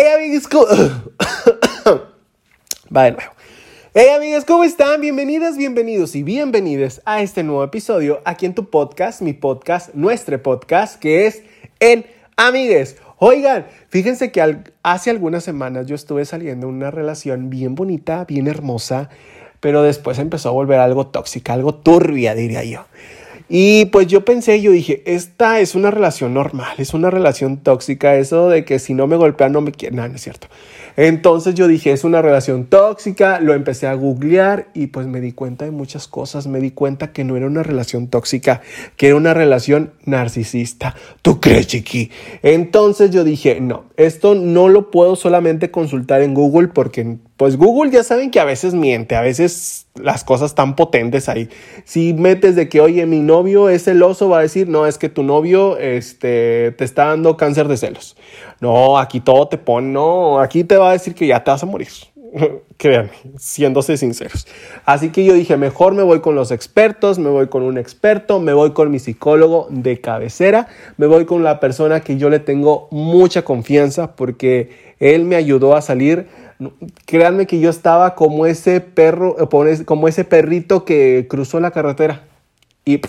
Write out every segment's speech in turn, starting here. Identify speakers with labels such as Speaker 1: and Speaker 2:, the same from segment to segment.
Speaker 1: Hey amigos, ¿cómo... Va de nuevo. Hey ¿cómo están? Bienvenidas, bienvenidos y bienvenidas a este nuevo episodio aquí en tu podcast, mi podcast, nuestro podcast, que es En Amigues. Oigan, fíjense que hace algunas semanas yo estuve saliendo en una relación bien bonita, bien hermosa, pero después empezó a volver algo tóxica, algo turbia, diría yo. Y pues yo pensé, yo dije, esta es una relación normal, es una relación tóxica, eso de que si no me golpean no me quieren, no, no es cierto. Entonces yo dije, es una relación tóxica, lo empecé a googlear y pues me di cuenta de muchas cosas, me di cuenta que no era una relación tóxica, que era una relación narcisista. ¿Tú crees, chiqui? Entonces yo dije, no, esto no lo puedo solamente consultar en Google porque pues Google ya saben que a veces miente, a veces las cosas están potentes ahí. Si metes de que, oye, mi novio es celoso, va a decir, no, es que tu novio este, te está dando cáncer de celos. No, aquí todo te pone, no, aquí te va a decir que ya te vas a morir. Créanme, siéndose sinceros. Así que yo dije, mejor me voy con los expertos, me voy con un experto, me voy con mi psicólogo de cabecera, me voy con la persona que yo le tengo mucha confianza porque él me ayudó a salir Créanme que yo estaba como ese perro, eh, como ese perrito que cruzó la carretera y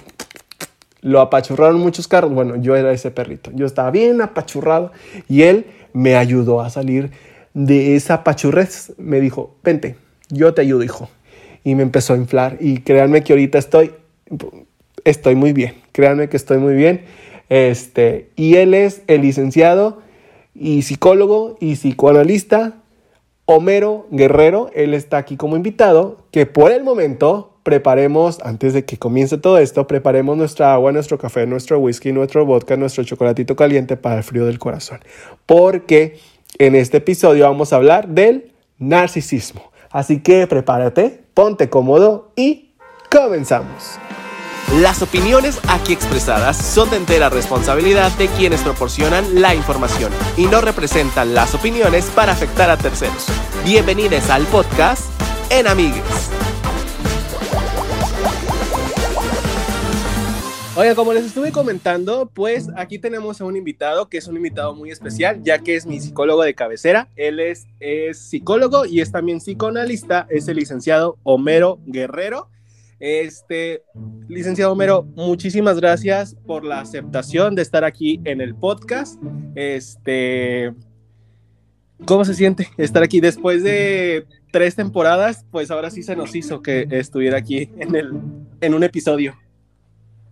Speaker 1: lo apachurraron muchos carros. Bueno, yo era ese perrito. Yo estaba bien apachurrado y él me ayudó a salir de esa apachurrez. Me dijo, vente, yo te ayudo, hijo. Y me empezó a inflar. Y créanme que ahorita estoy, estoy muy bien. Créanme que estoy muy bien. Este, y él es el licenciado y psicólogo y psicoanalista Homero Guerrero, él está aquí como invitado, que por el momento preparemos, antes de que comience todo esto, preparemos nuestra agua, nuestro café, nuestro whisky, nuestro vodka, nuestro chocolatito caliente para el frío del corazón. Porque en este episodio vamos a hablar del narcisismo. Así que prepárate, ponte cómodo y comenzamos.
Speaker 2: Las opiniones aquí expresadas son de entera responsabilidad de quienes proporcionan la información y no representan las opiniones para afectar a terceros. Bienvenidos al podcast En Amigues.
Speaker 1: Oiga, como les estuve comentando, pues aquí tenemos a un invitado que es un invitado muy especial, ya que es mi psicólogo de cabecera. Él es, psicólogo y es también psicoanalista, es el licenciado Homero Guerrero. Este, licenciado Homero, muchísimas gracias por la aceptación de estar aquí en el podcast. Este, ¿cómo se siente estar aquí después de tres temporadas? Pues ahora sí se nos hizo que estuviera aquí en el, en un episodio.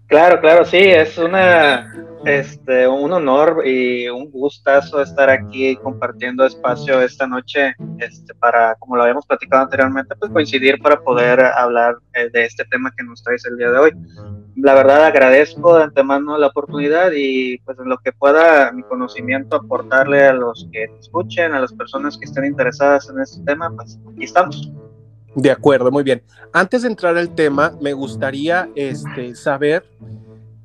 Speaker 3: Claro, claro, sí, es una, este, un honor y un gustazo estar aquí compartiendo espacio esta noche, este, para, como lo habíamos platicado anteriormente, pues coincidir para poder hablar eh, de este tema que nos traes el día de hoy. La verdad agradezco de antemano la oportunidad y pues en lo que pueda mi conocimiento aportarle a los que escuchen, a las personas que estén interesadas en este tema, pues aquí estamos.
Speaker 1: De acuerdo, muy bien. Antes de entrar al tema, me gustaría este, saber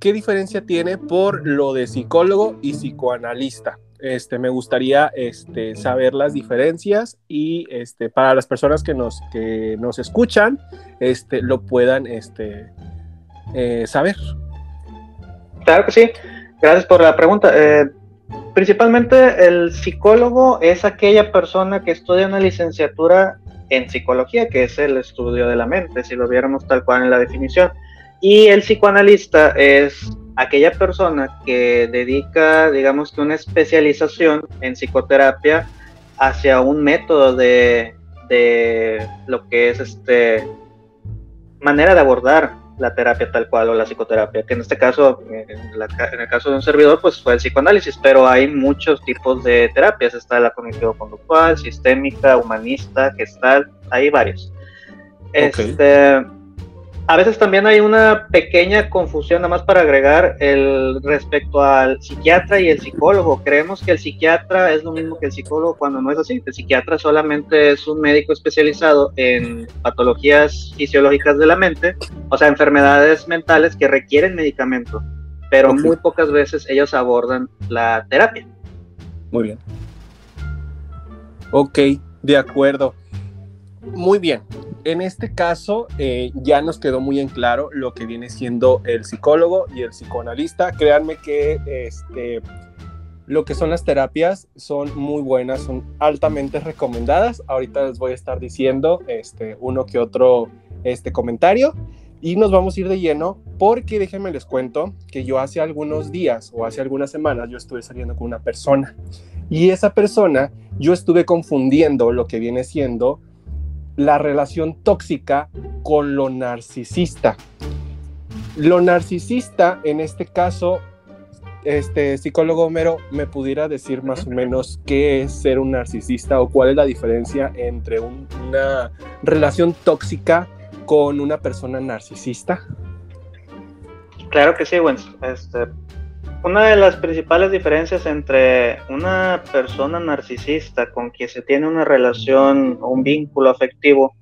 Speaker 1: qué diferencia tiene por lo de psicólogo y psicoanalista. Este, me gustaría este, saber las diferencias y este, para las personas que nos, que nos escuchan este, lo puedan eh, saber.
Speaker 3: Claro que sí. Gracias por la pregunta. Eh, principalmente el psicólogo es aquella persona que estudia una licenciatura en psicología, que es el estudio de la mente, si lo viéramos tal cual en la definición. Y el psicoanalista es aquella persona que dedica, digamos que una especialización en psicoterapia hacia un método de, de lo que es este manera de abordar la terapia tal cual o la psicoterapia, que en este caso, en, el caso de un servidor, pues fue el psicoanálisis, pero hay muchos tipos de terapias, está la cognitivo-conductual, sistémica, humanista, gestal, hay varios. Este, a veces también hay una pequeña confusión, nada más para agregar, el respecto al psiquiatra y el psicólogo. Creemos que el psiquiatra es lo mismo que el psicólogo cuando no es así. El psiquiatra solamente es un médico especializado en patologías fisiológicas de la mente, o sea, enfermedades mentales que requieren medicamento, pero muy pocas veces ellos abordan la terapia.
Speaker 1: Muy bien. Ok, de acuerdo. Muy bien en este caso eh, ya nos quedó muy en claro lo que viene siendo el psicólogo y el psicoanalista. Créanme que este, lo que son las terapias son muy buenas, son altamente recomendadas. Ahorita les voy a estar diciendo este, uno que otro este comentario y nos vamos a ir de lleno porque déjenme les cuento que yo hace algunos días o hace algunas semanas yo estuve saliendo con una persona y esa persona yo estuve confundiendo lo que viene siendo la relación tóxica con lo narcisista. Lo narcisista en este caso este psicólogo Homero me pudiera decir más o menos qué es ser un narcisista o cuál es la diferencia entre una relación tóxica con una persona narcisista?
Speaker 3: Claro que sí, bueno, este, una de las principales diferencias entre una persona narcisista con quien se tiene una relación o un vínculo afectivo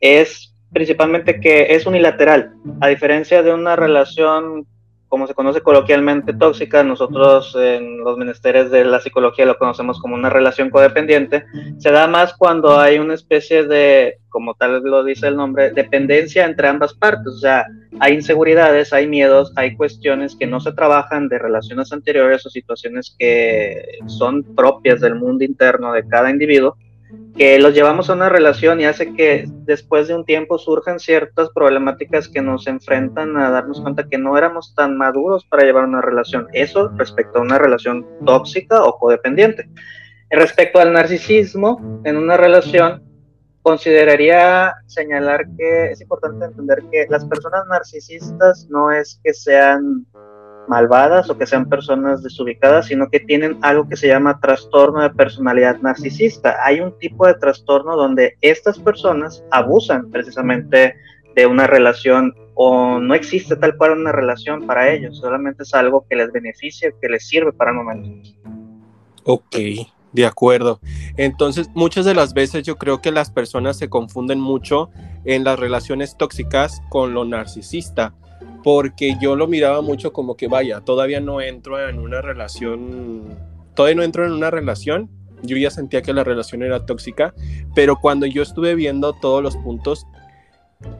Speaker 3: es principalmente que es unilateral, a diferencia de una relación como se conoce coloquialmente tóxica, nosotros en los menesteres de la psicología lo conocemos como una relación codependiente, se da más cuando hay una especie de, como tal lo dice el nombre, dependencia entre ambas partes, o sea, hay inseguridades, hay miedos, hay cuestiones que no se trabajan de relaciones anteriores o situaciones que son propias del mundo interno de cada individuo que los llevamos a una relación y hace que después de un tiempo surjan ciertas problemáticas que nos enfrentan a darnos cuenta que no éramos tan maduros para llevar una relación. Eso respecto a una relación tóxica o codependiente. Respecto al narcisismo en una relación, consideraría señalar que es importante entender que las personas narcisistas no es que sean malvadas o que sean personas desubicadas, sino que tienen algo que se llama trastorno de personalidad narcisista. Hay un tipo de trastorno donde estas personas abusan precisamente de una relación o no existe tal cual una relación para ellos, solamente es algo que les beneficia, que les sirve para el momento.
Speaker 1: Ok, de acuerdo. Entonces, muchas de las veces yo creo que las personas se confunden mucho en las relaciones tóxicas con lo narcisista porque yo lo miraba mucho como que, vaya, todavía no entro en una relación, todavía no entro en una relación, yo ya sentía que la relación era tóxica, pero cuando yo estuve viendo todos los puntos,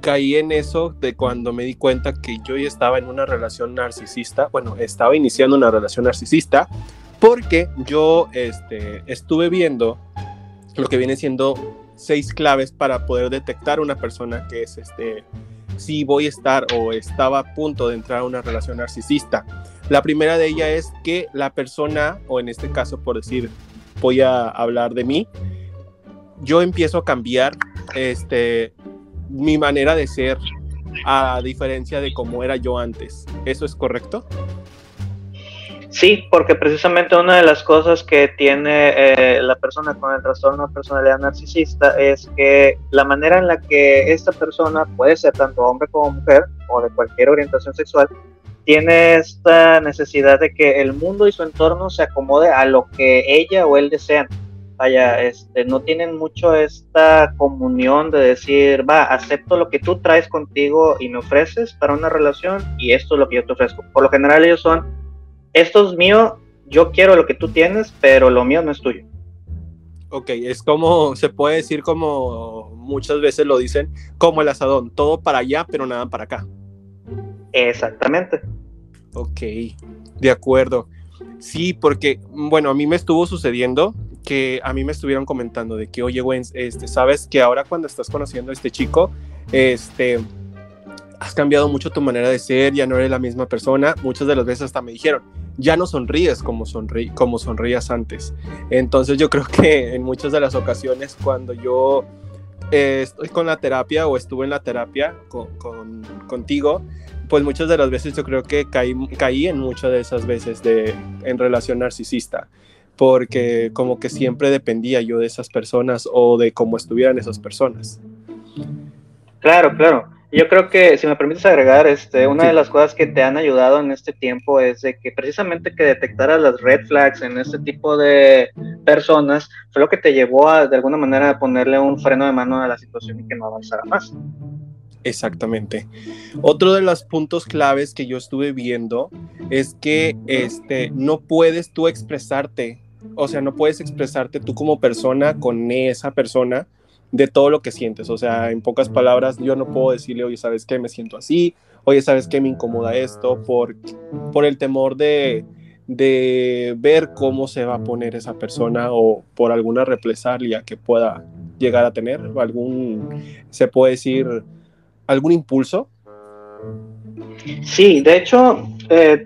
Speaker 1: caí en eso de cuando me di cuenta que yo ya estaba en una relación narcisista, bueno, estaba iniciando una relación narcisista, porque yo este, estuve viendo lo que viene siendo seis claves para poder detectar una persona que es este si voy a estar o estaba a punto de entrar a una relación narcisista. La primera de ellas es que la persona, o en este caso por decir, voy a hablar de mí, yo empiezo a cambiar este, mi manera de ser a diferencia de cómo era yo antes. ¿Eso es correcto?
Speaker 3: Sí, porque precisamente una de las cosas que tiene eh, la persona con el trastorno de personalidad narcisista es que la manera en la que esta persona puede ser tanto hombre como mujer o de cualquier orientación sexual tiene esta necesidad de que el mundo y su entorno se acomode a lo que ella o él desean. Vaya, este, no tienen mucho esta comunión de decir, va, acepto lo que tú traes contigo y me ofreces para una relación y esto es lo que yo te ofrezco. Por lo general ellos son esto es mío, yo quiero lo que tú tienes, pero lo mío no es tuyo.
Speaker 1: Ok, es como, se puede decir como muchas veces lo dicen, como el asadón, todo para allá, pero nada para acá.
Speaker 3: Exactamente.
Speaker 1: Ok, de acuerdo. Sí, porque, bueno, a mí me estuvo sucediendo que a mí me estuvieron comentando de que, oye, Gwen, este, sabes que ahora cuando estás conociendo a este chico, este, has cambiado mucho tu manera de ser, ya no eres la misma persona. Muchas de las veces hasta me dijeron, ya no sonríes como, sonrí como sonrías antes. Entonces yo creo que en muchas de las ocasiones cuando yo eh, estoy con la terapia o estuve en la terapia con, contigo, pues muchas de las veces yo creo que caí, caí en muchas de esas veces de, en relación narcisista porque como que siempre dependía yo de esas personas o de cómo estuvieran esas personas.
Speaker 3: Claro, claro. Yo creo que, si me permites agregar, este, una de las cosas que te han ayudado en este tiempo es de que precisamente que detectaras las red flags en este tipo de personas fue lo que te llevó a, de alguna manera, a ponerle un freno de mano a la situación y que no avanzara más.
Speaker 1: Exactamente. Otro de los puntos claves que yo estuve viendo es que este, no puedes tú expresarte, o sea, no puedes expresarte tú como persona con esa persona de todo lo que sientes. O sea, en pocas palabras, yo no puedo decirle, oye, ¿sabes qué? Me siento así, oye, ¿sabes qué? Me incomoda esto por, por el temor de, de ver cómo se va a poner esa persona o por alguna represalia que pueda llegar a tener, algún, se puede decir, algún impulso.
Speaker 3: Sí, de hecho, eh,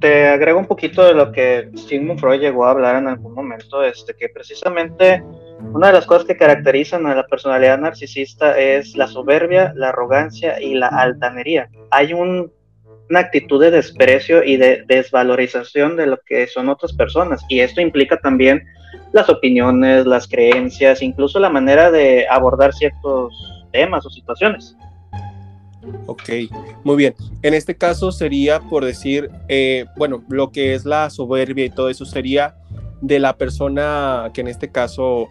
Speaker 3: te, agrego un poquito de lo que Sigmund Freud llegó a hablar en algún momento, este, que precisamente una de las cosas que caracterizan a la personalidad narcisista es la soberbia, la arrogancia y la altanería. Hay un, una actitud de desprecio y de desvalorización de lo que son otras personas y esto implica también las opiniones, las creencias, incluso la manera de abordar ciertos temas o situaciones.
Speaker 1: Ok, muy bien. En este caso sería por decir, eh, bueno, lo que es la soberbia y todo eso sería de la persona que en este caso,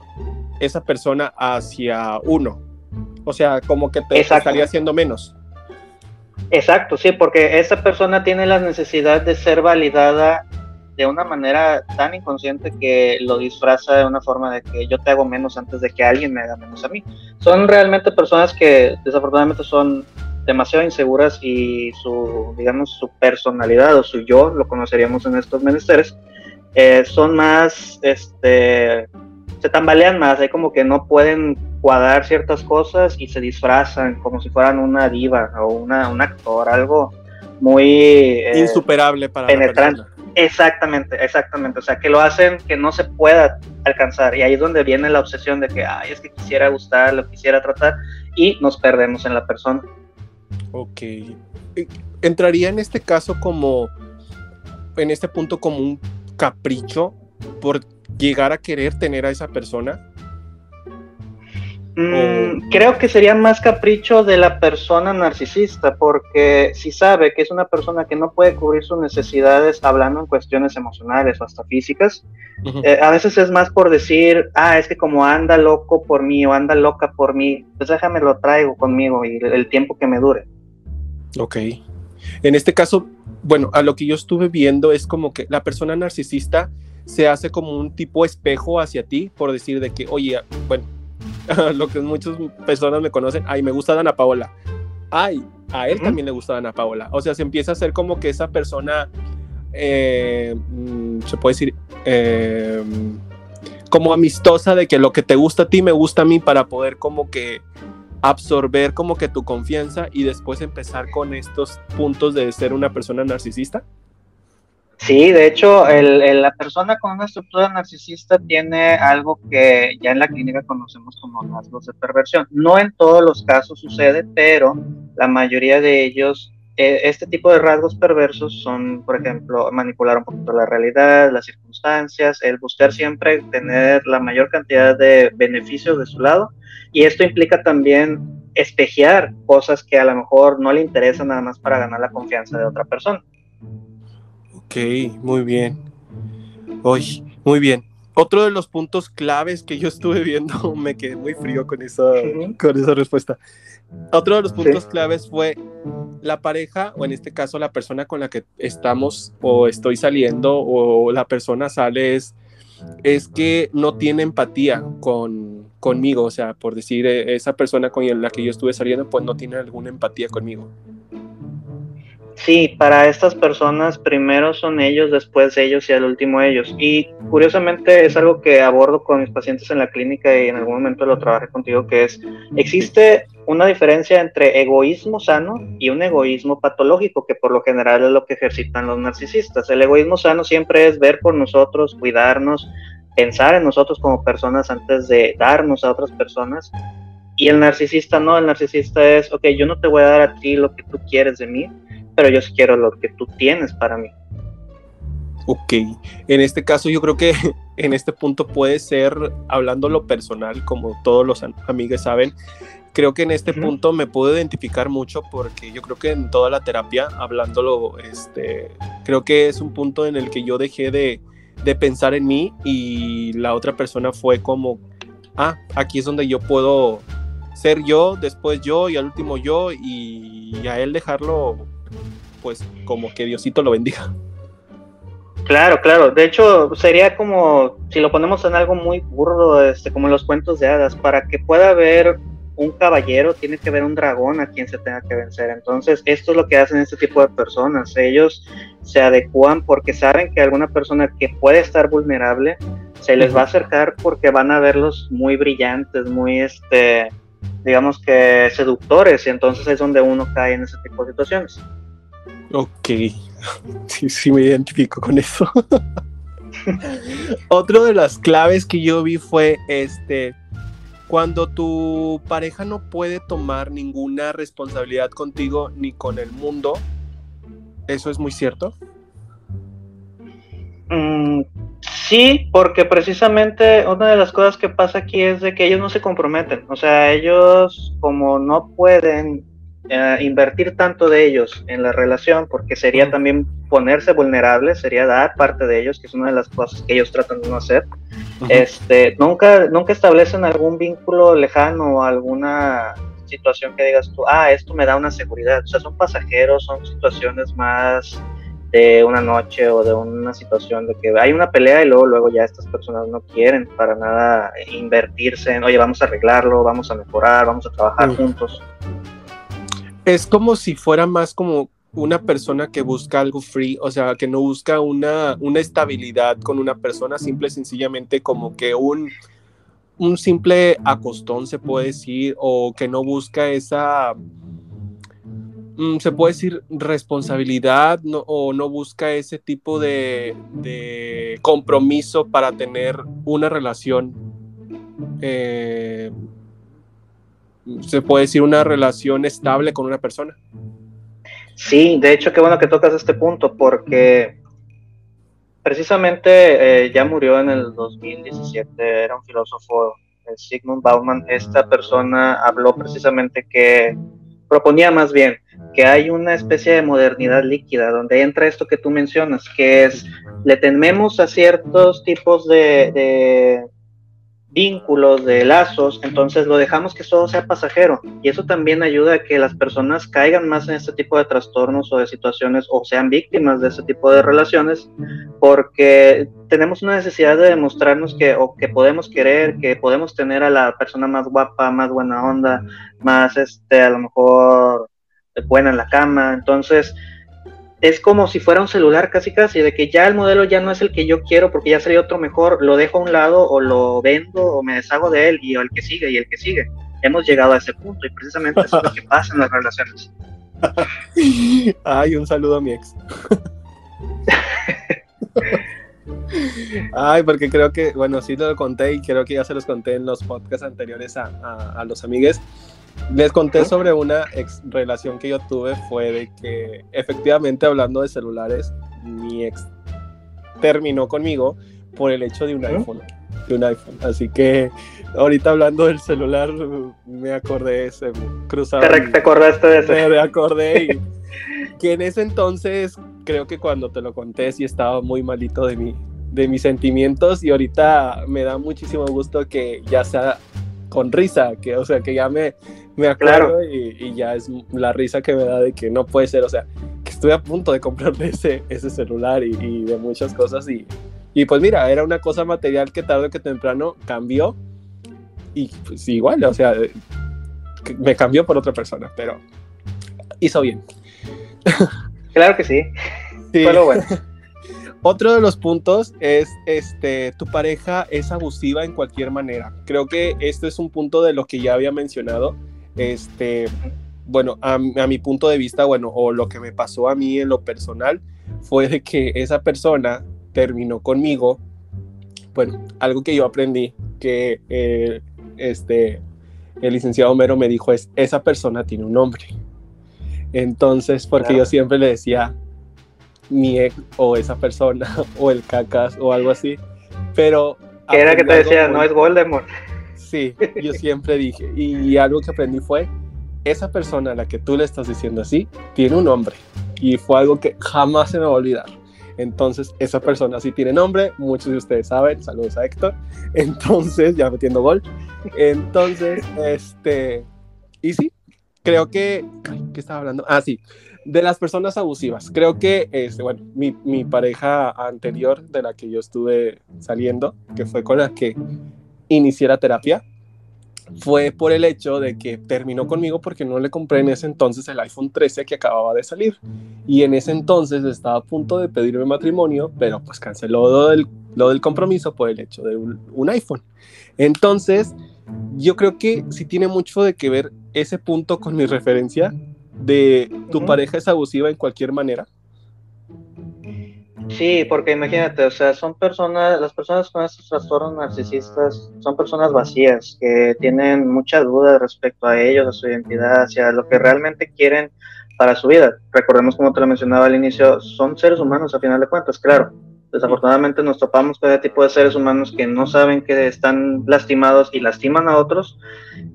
Speaker 1: esa persona hacia uno. O sea, como que te estaría haciendo menos.
Speaker 3: Exacto, sí, porque esa persona tiene la necesidad de ser validada de una manera tan inconsciente que lo disfraza de una forma de que yo te hago menos antes de que alguien me haga menos a mí. Son realmente personas que desafortunadamente son demasiado inseguras y su, digamos, su personalidad o su yo, lo conoceríamos en estos menesteres, eh, son más, este, se tambalean más, hay como que no pueden cuadrar ciertas cosas y se disfrazan como si fueran una diva o una, un actor, algo muy...
Speaker 1: Eh, Insuperable para
Speaker 3: penetrante. Exactamente, exactamente. O sea, que lo hacen que no se pueda alcanzar. Y ahí es donde viene la obsesión de que, ay, es que quisiera gustar, lo quisiera tratar, y nos perdemos en la persona.
Speaker 1: Ok. Entraría en este caso como, en este punto como un capricho por llegar a querer tener a esa persona.
Speaker 3: Mm, creo que sería más capricho de la persona narcisista, porque si sabe que es una persona que no puede cubrir sus necesidades hablando en cuestiones emocionales o hasta físicas, eh, a veces es más por decir, ah, es que como anda loco por mí o anda loca por mí, pues déjame lo traigo conmigo y el tiempo que me dure.
Speaker 1: Ok. En este caso, bueno, a lo que yo estuve viendo es como que la persona narcisista se hace como un tipo espejo hacia ti, por decir de que, oye, bueno, lo que muchas personas me conocen, ay, me gusta Dana Paola. Ay, a él también le gusta Dana Paola. O sea, se empieza a hacer como que esa persona, eh, mm, se puede decir, eh, como amistosa de que lo que te gusta a ti me gusta a mí para poder como que absorber como que tu confianza y después empezar con estos puntos de ser una persona narcisista?
Speaker 3: Sí, de hecho, la persona con una estructura narcisista tiene algo que ya en la clínica conocemos como rasgos de perversión. No en todos los casos sucede, pero la mayoría de ellos, e, este tipo de rasgos perversos son, por ejemplo, manipular un poquito la realidad, las circunstancias, el buscar siempre tener la mayor cantidad de beneficios de su lado y esto implica también espejear cosas que a lo mejor no le interesan nada más para ganar la confianza de otra persona.
Speaker 1: Ok, muy bien. Oye, muy bien. Otro de los puntos claves que yo estuve viendo, me quedé muy frío con esa, con esa respuesta. Otro de los puntos claves fue la pareja, o en este caso la persona con la que estamos o estoy saliendo, o la persona sale, es es que no tiene empatía con, conmigo, o sea, por decir, eh, esa persona con la que yo estuve saliendo, pues no tiene alguna empatía conmigo.
Speaker 3: Sí, para estas personas primero son ellos, después ellos y al último ellos. Y curiosamente es algo que abordo con mis pacientes en la clínica y en algún momento lo trabajé contigo, que es, existe una diferencia entre egoísmo sano y un egoísmo patológico, que por lo general es lo que ejercitan los narcisistas. El egoísmo sano siempre es ver por nosotros, cuidarnos, pensar en nosotros como personas antes de darnos a otras personas. Y el narcisista no, el narcisista es, ok, yo no te voy a dar a ti lo que tú quieres de mí, pero yo quiero lo que tú tienes para mí.
Speaker 1: Ok, en este caso yo creo que en este punto puede ser, hablando lo personal, como todos los amigos saben, creo que en este punto me puedo identificar mucho porque yo creo que en toda la terapia, hablándolo, este, creo que es un punto en el que yo dejé de, de pensar en mí y la otra persona fue como, ah, aquí es donde yo puedo ser yo, después yo y al último yo y a él dejarlo pues como que Diosito lo bendiga.
Speaker 3: Claro, claro. De hecho, sería como, si lo ponemos en algo muy burdo, este, como los cuentos de hadas, para que pueda haber un caballero, tiene que haber un dragón a quien se tenga que vencer. Entonces, esto es lo que hacen este tipo de personas. Ellos se adecuan porque saben que alguna persona que puede estar vulnerable se les va a acercar porque van a verlos muy brillantes, muy, este, digamos que seductores, y entonces es donde uno cae en ese tipo de situaciones.
Speaker 1: Ok, sí, sí me identifico con eso. Otro de las claves que yo vi fue este cuando tu pareja no puede tomar ninguna responsabilidad contigo ni con el mundo. ¿Eso es muy cierto?
Speaker 3: Mm, sí, porque precisamente una de las cosas que pasa aquí es de que ellos no se comprometen. O sea, ellos como no pueden eh, invertir tanto de ellos en la relación, porque sería también ponerse vulnerables, sería dar parte de ellos, que es una de las cosas que ellos tratan de no hacer. Este, nunca, nunca establecen algún vínculo lejano o alguna situación que digas tú, ah, esto me da una seguridad. O sea, son pasajeros, son situaciones más de una noche o de una situación de que hay una pelea y luego, luego ya estas personas no quieren para nada invertirse en, oye, vamos a arreglarlo, vamos a mejorar, vamos a trabajar juntos
Speaker 1: es como si fuera más como una persona que busca algo free, o sea, que no busca una, una estabilidad con una persona, simple sencillamente como que un, un simple acostón se puede decir, o que no busca esa, mm, se puede decir responsabilidad, o no busca ese tipo de, de compromiso para tener una relación. Eh, se puede decir, una relación estable con una persona.
Speaker 3: Sí, de hecho, qué bueno que tocas este punto, porque precisamente eh, ya murió en el 2017, era un filósofo, eh, Sigmund Bauman, esta persona habló precisamente que proponía más bien que hay una especie de modernidad líquida, donde entra esto que tú mencionas, que es, le tememos a ciertos tipos de vínculos, de lazos, entonces lo dejamos que todo sea pasajero. Y eso también ayuda a que las personas caigan más en este tipo de trastornos o de situaciones o sean víctimas de este tipo de relaciones porque tenemos una necesidad de demostrarnos que o que podemos querer, que podemos tener a la persona más guapa, más buena onda, más este a lo mejor buena en la cama, entonces es como si fuera un celular casi casi, de que ya el modelo ya no es el que yo quiero porque ya sería otro mejor, lo dejo a un lado o lo vendo o me deshago de él y el que sigue y el que sigue. Hemos llegado a ese punto y precisamente eso es lo que pasa en las relaciones.
Speaker 1: Ay, un saludo a mi ex. Ay, porque creo que, bueno, sí lo conté y creo que ya se los conté en los podcasts anteriores a, a los amigues les conté sobre una ex relación que yo tuve, fue de que efectivamente hablando de celulares, mi ex terminó conmigo por el hecho de un iPhone, de un iPhone. Así que ahorita hablando del celular, me acordé, se cruzaba.
Speaker 3: Te, te acordaste de eso.
Speaker 1: Me acordé y que en ese entonces, creo que cuando te lo conté, sí estaba muy malito de mi, de mis sentimientos y ahorita me da muchísimo gusto que ya sea con risa, que o sea, que ya me, me acuerdo y, ya es la risa que me da de que no puede ser, o sea, que estoy a punto de comprarme ese, ese celular y, de muchas cosas y, y pues mira, era una cosa material que tarde o que temprano cambió y pues igual, o sea, me cambió por otra persona, pero hizo bien.
Speaker 3: Claro que sí. sí. Fue bueno.
Speaker 1: Otro de los puntos es, este, tu pareja es abusiva en cualquier manera. Creo que este es un punto de lo que ya había mencionado. Este, bueno, a, mi punto de vista, bueno, o lo que me pasó a mí en lo personal, fue de que esa persona terminó conmigo. Bueno, algo que yo aprendí que eh, este, el licenciado Homero me dijo es, esa persona tiene un nombre. Entonces, porque yo siempre le decía, mi ex o esa persona o el cacas o algo así. Pero...
Speaker 3: ¿Qué era que te decía? No es Voldemort.
Speaker 1: Sí, yo siempre dije. Y, algo que aprendí fue, esa persona a la que tú le estás diciendo así, tiene un nombre. Y fue algo que jamás se me va a olvidar. Entonces, esa persona sí tiene nombre, muchos de ustedes saben, saludos a Héctor. Entonces, ya metiendo gol. Entonces, este, y sí, creo que, ¿qué estaba hablando? Ah, sí, de las personas abusivas. Creo que, este, bueno, mi, mi, pareja anterior de la que yo estuve saliendo, que fue con la que inicié la terapia, fue por el hecho de que terminó conmigo porque no le compré en ese entonces el iPhone 13 que acababa de salir. Y en ese entonces estaba a punto de pedirme matrimonio, pero pues canceló lo del, lo del compromiso por el hecho de un, un iPhone. Entonces, yo creo que sí tiene mucho de que ver ese punto con mi referencia de tu pareja es abusiva en cualquier manera.
Speaker 3: Sí, porque imagínate, o sea, son personas, las personas con estos trastornos narcisistas son personas vacías, que tienen mucha duda respecto a ellos, a su identidad, hacia lo que realmente quieren para su vida. Recordemos, como te lo mencionaba al inicio, son seres humanos a final de cuentas, claro. Desafortunadamente nos topamos con ese tipo de seres humanos que no saben que están lastimados y lastiman a otros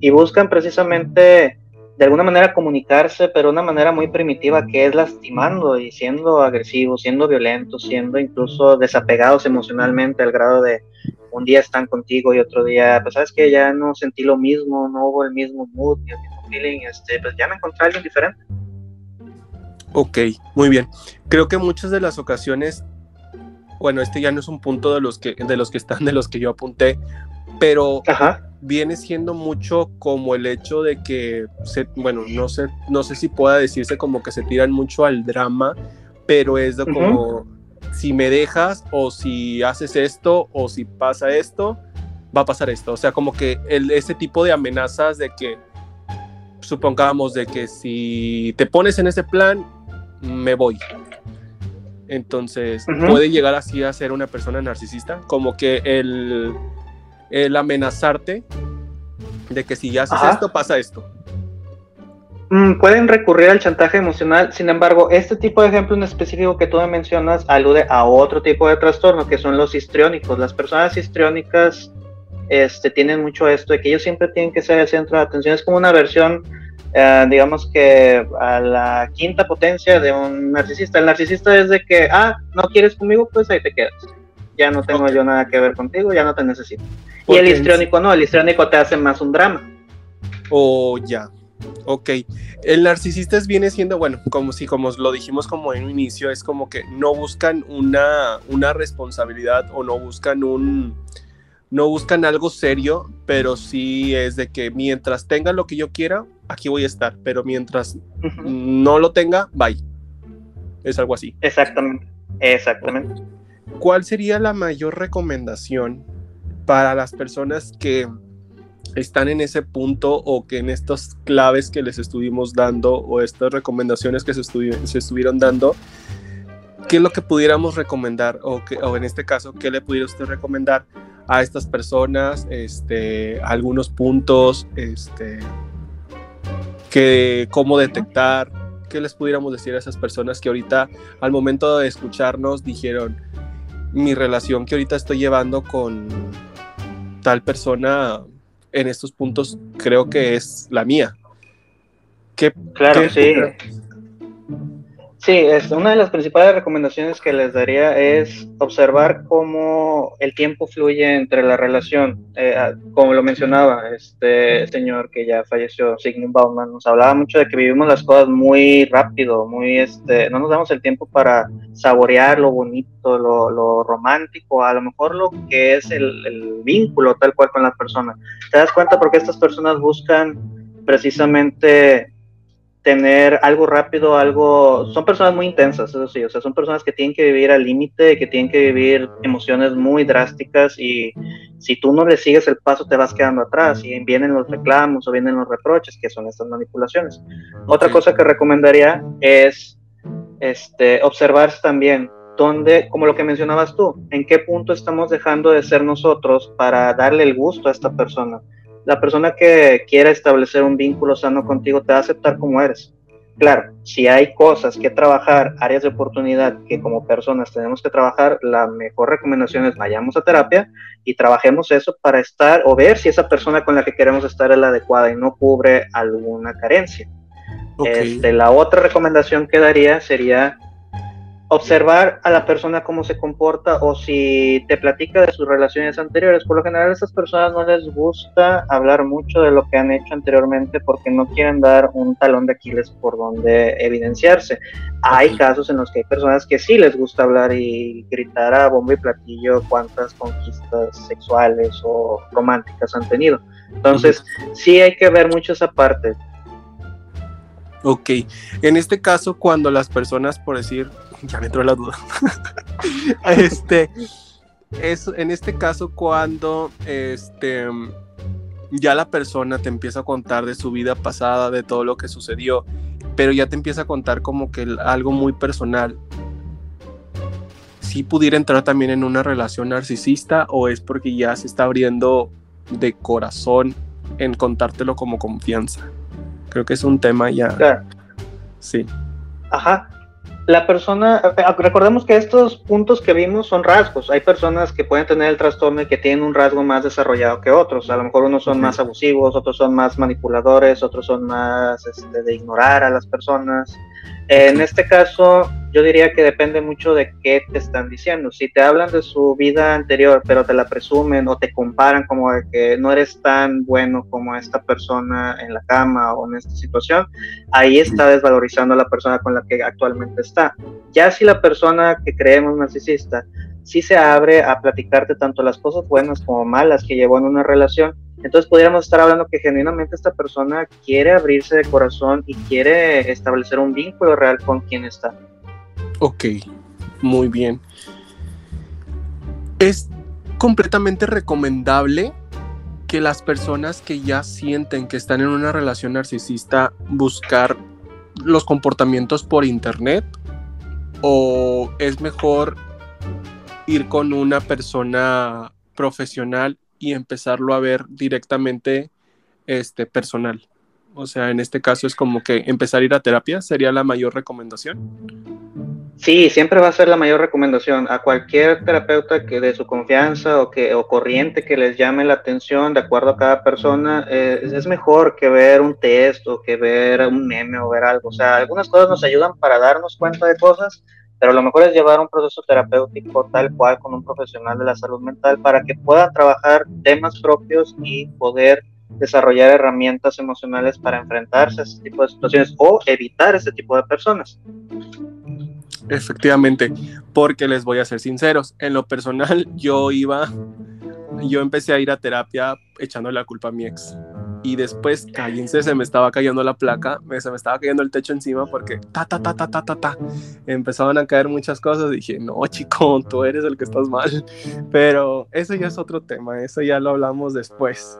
Speaker 3: y buscan precisamente de alguna manera comunicarse, pero de una manera muy primitiva que es lastimando y siendo agresivos, siendo violentos, siendo incluso desapegados emocionalmente al grado de un día están contigo y otro día, pues sabes que ya no sentí lo mismo, no hubo el mismo mood, el mismo feeling, este, pues ya me encontré a alguien diferente.
Speaker 1: Ok, muy bien. Creo que muchas de las ocasiones, bueno, este ya no es un punto de los que, de los que están, de los que yo apunté, pero Ajá viene siendo mucho como el hecho de que, se, bueno, no sé, no sé si pueda decirse como que se tiran mucho al drama, pero es de como, si me dejas o si haces esto o si pasa esto, va a pasar esto. O sea, como que el, ese tipo de amenazas de que, supongamos, de que si te pones en ese plan, me voy. Entonces, puede llegar así a ser una persona narcisista, como que el el amenazarte de que si ya haces esto, pasa esto.
Speaker 3: Mm, pueden recurrir al chantaje emocional, sin embargo, este tipo de ejemplo en específico que tú me mencionas alude a otro tipo de trastorno, que son los histriónicos. Las personas histriónicas este, tienen mucho esto de que ellos siempre tienen que ser el centro de atención. Es como una versión, eh, digamos que a la quinta potencia de un narcisista. El narcisista es de que, ah, no quieres conmigo, pues ahí te quedas. Ya no tengo yo nada que ver contigo, ya no te necesito. Y el histriónico no, el histriónico te hace más un drama.
Speaker 1: Oh, ya. Ok. El narcisista viene siendo, bueno, como si, como lo dijimos como en un inicio, es como que no buscan una, una responsabilidad o no buscan un, no buscan algo serio, pero sí es de que mientras tenga lo que yo quiera, aquí voy a estar, pero mientras no lo tenga, bye. Es algo así.
Speaker 3: Exactamente, exactamente.
Speaker 1: ¿Cuál sería la mayor recomendación para las personas que están en ese punto o que en estas claves que les estuvimos dando o estas recomendaciones que se, se estuvieron dando, ¿qué es lo que pudiéramos recomendar o, que, o en este caso, qué le pudiera usted recomendar a estas personas, este, algunos puntos, este, que, cómo detectar, qué les pudiéramos decir a esas personas que ahorita al momento de escucharnos dijeron, mi relación que ahorita estoy llevando con tal persona en estos puntos creo que es la mía.
Speaker 3: ¿Qué, claro, sí. Sí, es una de las principales recomendaciones que les daría es observar cómo el tiempo fluye entre la relación. Eh, ah, como lo mencionaba este señor que ya falleció, Sigmund Bauman, nos hablaba mucho de que vivimos las cosas muy rápido, muy este, no nos damos el tiempo para saborear lo bonito, lo, romántico, a lo mejor lo que es el, el vínculo tal cual con la persona. ¿Te das cuenta porque estas personas buscan precisamente tener algo rápido, algo... Son personas muy intensas, eso sí, o sea, son personas que tienen que vivir al límite, que tienen que vivir emociones muy drásticas y si tú no le sigues el paso te vas quedando atrás y vienen los reclamos o vienen los reproches, que son estas manipulaciones. Otra cosa que recomendaría es este, observar también dónde, como lo que mencionabas tú, en qué punto estamos dejando de ser nosotros para darle el gusto a esta persona la persona que quiera establecer un vínculo sano contigo te va a aceptar como eres. Claro, si hay cosas que trabajar, áreas de oportunidad que como personas tenemos que trabajar, la mejor recomendación es vayamos a terapia y trabajemos eso para estar o ver si esa persona con la que queremos estar es la adecuada y no cubre alguna carencia. Este, la otra recomendación que daría sería observar a la persona cómo se comporta o si te platica de sus relaciones anteriores. Por lo general a esas personas no les gusta hablar mucho de lo que han hecho anteriormente porque no quieren dar un talón de Aquiles por donde evidenciarse. Hay casos en los que hay personas que sí les gusta hablar y gritar a bombo y platillo cuántas conquistas sexuales o románticas han tenido. Entonces, sí hay que ver mucho esa parte.
Speaker 1: Ok, en este caso, cuando las personas, por decir, ya me entró la duda. este, es en este caso cuando este ya la persona te empieza a contar de su vida pasada, de todo lo que sucedió, pero ya te empieza a contar como que algo muy personal. Si pudiera entrar también en una relación narcisista o es porque ya se está abriendo de corazón en contártelo como confianza. Creo que es un tema ya. Sí.
Speaker 3: Ajá la persona, recordemos que estos puntos que vimos son rasgos. Hay personas que pueden tener el trastorno y que tienen un rasgo más desarrollado que otros. A lo mejor unos son más abusivos, otros son más manipuladores, otros son más este, de ignorar a las personas. En este caso, yo diría que depende mucho de qué te están diciendo. Si te hablan de su vida anterior, pero te la presumen o te comparan como de que no eres tan bueno como esta persona en la cama o en esta situación, ahí está desvalorizando a la persona con la que actualmente está. Ya si la persona que creemos narcisista sí se abre a platicarte tanto las cosas buenas como malas que llevó en una relación, entonces podríamos estar hablando que genuinamente esta persona quiere abrirse de corazón y quiere establecer un vínculo real con quien está.
Speaker 1: Ok, muy bien. Es completamente recomendable que las personas que ya sienten que están en una relación narcisista buscar los comportamientos por internet o es mejor ir con una persona profesional y empezarlo a ver directamente este, personal. O sea, en este caso es como que empezar a ir a terapia sería la mayor recomendación.
Speaker 3: Sí, siempre va a ser la mayor recomendación a cualquier terapeuta que de su confianza o que o corriente que les llame la atención de acuerdo a cada persona eh, es mejor que ver un test o que ver un meme o ver algo. O sea, algunas cosas nos ayudan para darnos cuenta de cosas, pero lo mejor es llevar un proceso terapéutico tal cual con un profesional de la salud mental para que puedan trabajar temas propios y poder desarrollar herramientas emocionales para enfrentarse a ese tipo de situaciones o evitar ese tipo de personas.
Speaker 1: Efectivamente, porque les voy a ser sinceros, en lo personal yo iba, yo empecé a ir a terapia echando la culpa a mi ex y después, cállense, se me estaba cayendo la placa, se me estaba cayendo el techo encima porque ta, ta, ta, ta, ta, ta, ta. Empezaban a caer muchas cosas. Dije, no, chico, tú eres el que estás mal. Pero eso ya es otro tema, eso ya lo hablamos después.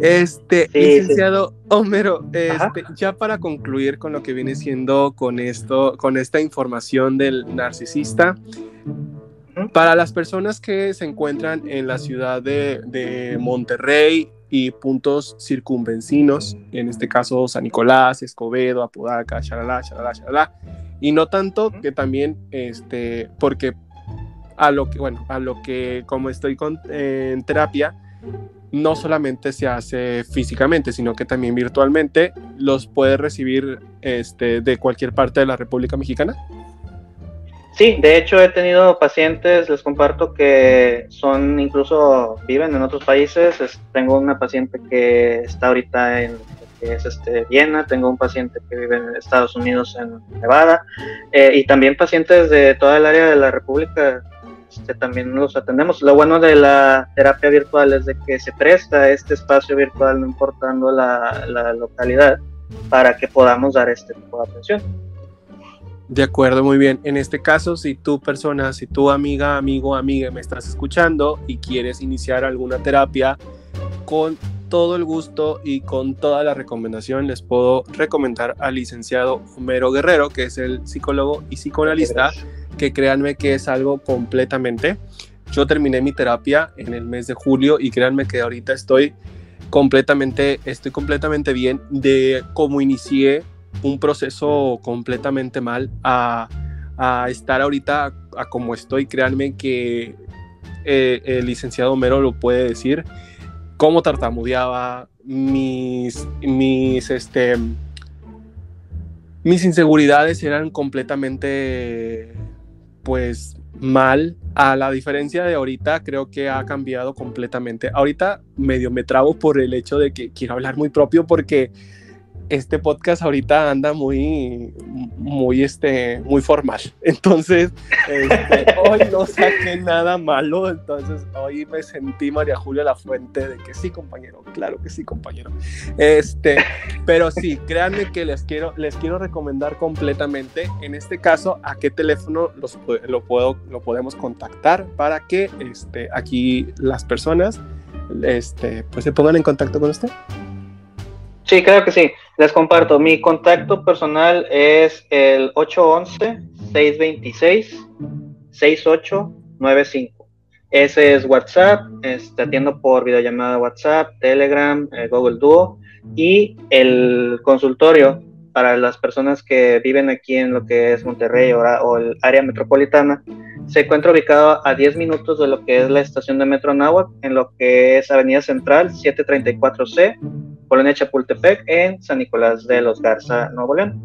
Speaker 1: Este, licenciado Homero, este, ya para concluir con lo que viene siendo con esto, con esta información del narcisista, para las personas que se encuentran en la ciudad de, de Monterrey, y puntos circunvencinos, en este caso San Nicolás, Escobedo, Apodaca, shalala, shalala, shalala, y no tanto que también, este, porque a lo que, bueno, a lo que como estoy con, en terapia, no solamente se hace físicamente, sino que también virtualmente los puede recibir este, de cualquier parte de la República Mexicana.
Speaker 3: Sí, de hecho he tenido pacientes, les comparto que son incluso viven en otros países. tengo una paciente que está ahorita en es este, Viena, tengo un paciente que vive en Estados Unidos, en Nevada, eh, y también pacientes de toda el área de la República. Este, también los atendemos. Lo bueno de la terapia virtual es de que se presta este espacio virtual, no importando la, la localidad, para que podamos dar este tipo de atención.
Speaker 1: De acuerdo, muy bien. En este caso, si tú persona, si tu amiga, amigo, amiga me estás escuchando y quieres iniciar alguna terapia, con todo el gusto y con toda la recomendación les puedo recomendar al licenciado Homero Guerrero, que es el psicólogo y psicoanalista, que créanme que es algo completamente. Yo terminé mi terapia en el mes de julio y créanme que ahorita estoy completamente, estoy completamente bien de cómo inicié un proceso completamente mal a, estar ahorita a, como estoy. Créanme que eh, el licenciado Homero lo puede decir. Cómo tartamudeaba, mis, mis, este, mis inseguridades eran completamente pues mal. A la diferencia de ahorita, creo que ha cambiado completamente. Ahorita medio me trabo por el hecho de que quiero hablar muy propio porque este podcast ahorita anda muy, muy, este, muy formal. Entonces, este, hoy no saqué nada malo. Entonces, hoy me sentí María Julia La Fuente de que sí, compañero. Claro que sí, compañero. Este, pero sí, créanme que les quiero, les quiero recomendar completamente. En este caso, a qué teléfono los, lo, puedo, lo podemos contactar para que este, aquí las personas este, pues se pongan en contacto con usted.
Speaker 3: Sí, claro que sí. Les comparto. Mi contacto personal es el 811-626-6895. Ese es WhatsApp. Este, atiendo por videollamada WhatsApp, Telegram, eh, Google Duo y el consultorio para las personas que viven aquí en lo que es Monterrey o, el área metropolitana. Se encuentra ubicado a 10 minutos de lo que es la estación de Metro Nahuatl, en lo que es Avenida Central 734C Colonia Chapultepec, en San Nicolás de los Garza, Nuevo León.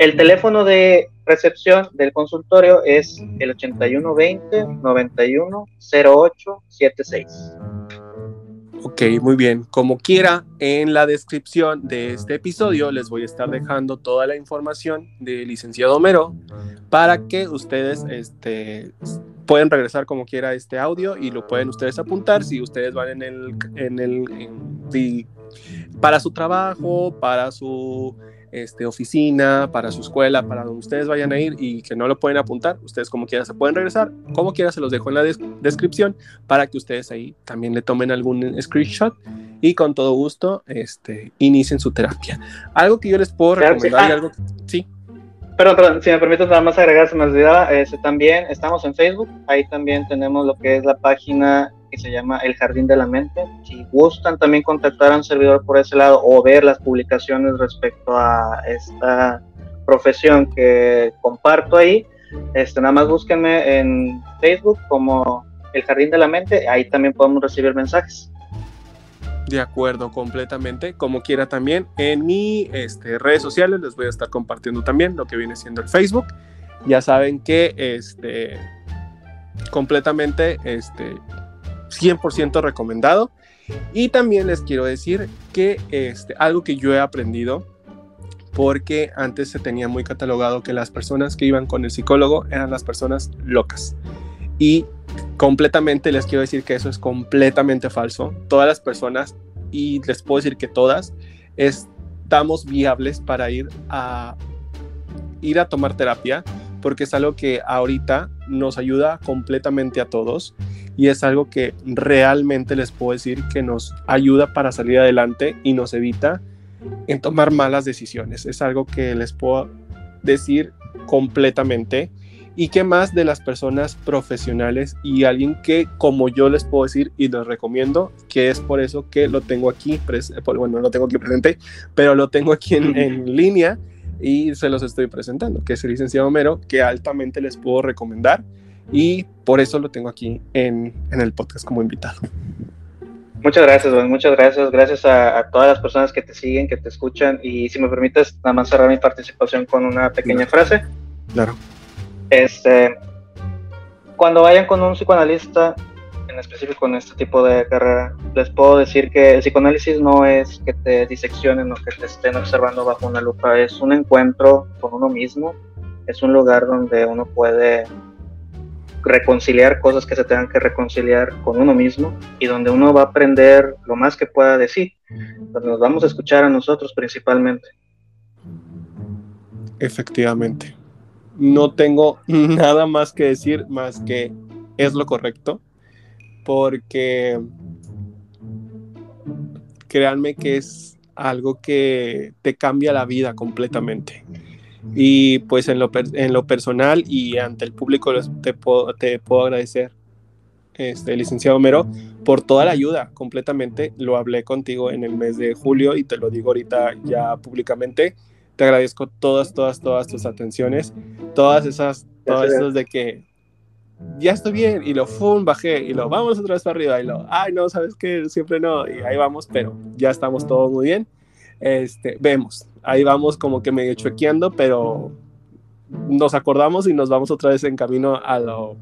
Speaker 3: El teléfono de recepción del consultorio es el 8120 91 76.
Speaker 1: Ok, muy bien. Como quiera, en la descripción de este episodio les voy a estar dejando toda la información del licenciado Homero para que ustedes este, pueden regresar como quiera este audio y lo pueden ustedes apuntar si ustedes van en el, en el para su trabajo, para su este, oficina, para su escuela, para donde ustedes vayan a ir y que no lo pueden apuntar, ustedes como quiera se pueden regresar, como quiera se los dejo en la descripción para que ustedes ahí también le tomen algún screenshot y con todo gusto este, inicien su terapia. Algo que yo les puedo recomendar ah. algo sí.
Speaker 3: Perdón, perdón, si me permites nada más agregar, se me olvidaba, este, también estamos en Facebook, ahí también tenemos lo que es la página que se llama El Jardín de la Mente. Si gustan también contactar a un servidor por ese lado o ver las publicaciones respecto a esta profesión que comparto ahí, este, nada más búsquenme en Facebook como El Jardín de la Mente, ahí también podemos recibir mensajes.
Speaker 1: De acuerdo, completamente. Como quiera también, en mi este, redes sociales les voy a estar compartiendo también lo que viene siendo el Facebook. Ya saben que este, completamente este, 100% recomendado. Y también les quiero decir que este, algo que yo he aprendido, porque antes se tenía muy catalogado que las personas que iban con el psicólogo eran las personas locas. Y completamente les quiero decir que eso es completamente falso. Todas las personas, y les puedo decir que todas, estamos viables para ir a, ir a tomar terapia, porque es algo que ahorita nos ayuda completamente a todos y es algo que realmente les puedo decir que nos ayuda para salir adelante y nos evita en tomar malas decisiones. Es algo que les puedo decir completamente y que más de las personas profesionales y alguien que como yo les puedo decir y les recomiendo que es por eso que lo tengo aquí bueno lo tengo aquí presente pero lo tengo aquí en, en línea y se los estoy presentando que es el licenciado Homero que altamente les puedo recomendar y por eso lo tengo aquí en, en el podcast como invitado.
Speaker 3: Muchas gracias, muchas gracias. Gracias a, todas las personas que te siguen, que te escuchan. Y si me permites, nada más cerrar mi participación con una pequeña frase.
Speaker 1: Claro.
Speaker 3: Este, cuando vayan con un psicoanalista, en específico en este tipo de carrera, les puedo decir que el psicoanálisis no es que te diseccionen o que te estén observando bajo una lupa, es un encuentro con uno mismo, es un lugar donde uno puede reconciliar cosas que se tengan que reconciliar con uno mismo y donde uno va a aprender lo más que pueda decir, donde nos vamos a escuchar a nosotros principalmente.
Speaker 1: Efectivamente. No tengo nada más que decir más que es lo correcto, porque créanme que es algo que te cambia la vida completamente. Y pues en lo, en lo personal y ante el público te puedo, te puedo agradecer, este, licenciado Homero, por toda la ayuda completamente. Lo hablé contigo en el mes de julio y te lo digo ahorita ya públicamente. Te agradezco todas, todas, todas tus atenciones, todas esas, todas esas de que ya estoy bien y lo fum, bajé y lo vamos otra vez para arriba y lo, ay no, sabes que siempre no y ahí vamos, pero ya estamos todos muy bien. Este, vemos, ahí vamos como que medio chequeando, pero nos acordamos y nos vamos otra vez en camino a lo,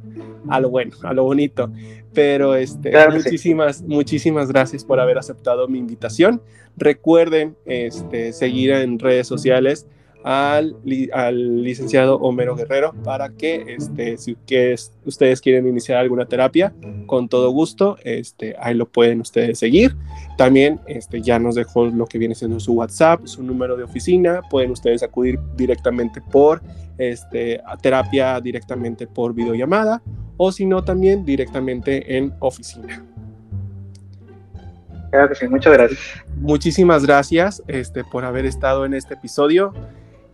Speaker 1: a lo bueno, a lo bonito. Pero este, muchísimas, muchísimas gracias por haber aceptado mi invitación. Recuerden este, seguir en redes sociales al, al, licenciado Homero Guerrero para que, este, si que ustedes quieren iniciar alguna terapia, con todo gusto, este, ahí lo pueden ustedes seguir. También este, ya nos dejó lo que viene siendo su WhatsApp, su número de oficina, pueden ustedes acudir directamente por este, a terapia, directamente por videollamada, o si no, también directamente en oficina.
Speaker 3: Claro que sí, muchas gracias.
Speaker 1: Muchísimas gracias este, por haber estado en este episodio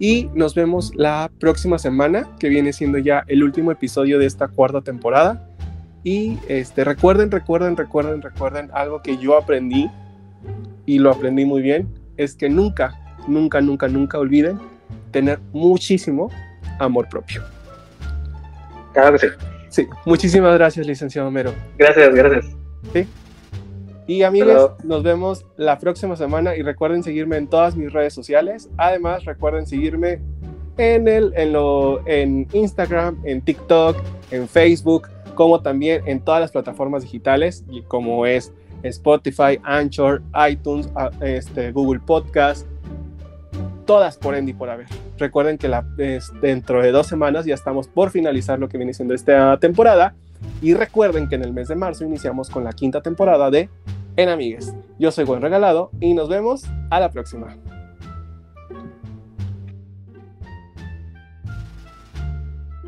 Speaker 1: y nos vemos la próxima semana, que viene siendo ya el último episodio de esta cuarta temporada. Y este, recuerden, recuerden, recuerden, recuerden algo que yo aprendí y lo aprendí muy bien, es que nunca, nunca, nunca, nunca olviden tener muchísimo amor propio.
Speaker 3: Claro que sí.
Speaker 1: Sí, muchísimas gracias, licenciado Homero.
Speaker 3: Gracias, gracias.
Speaker 1: Sí. Y amigos, nos vemos la próxima semana y recuerden seguirme en todas mis redes sociales. Además, recuerden seguirme en, el, en, lo, en Instagram, en TikTok, en Facebook, como también en todas las plataformas digitales, como es Spotify, Anchor, iTunes, este, Google Podcast, todas por Endy por haber. Recuerden que la, dentro de dos semanas ya estamos por finalizar lo que viene siendo esta temporada y recuerden que en el mes de marzo iniciamos con la quinta temporada de En Amigues. Yo soy Buen Regalado y nos vemos a la próxima.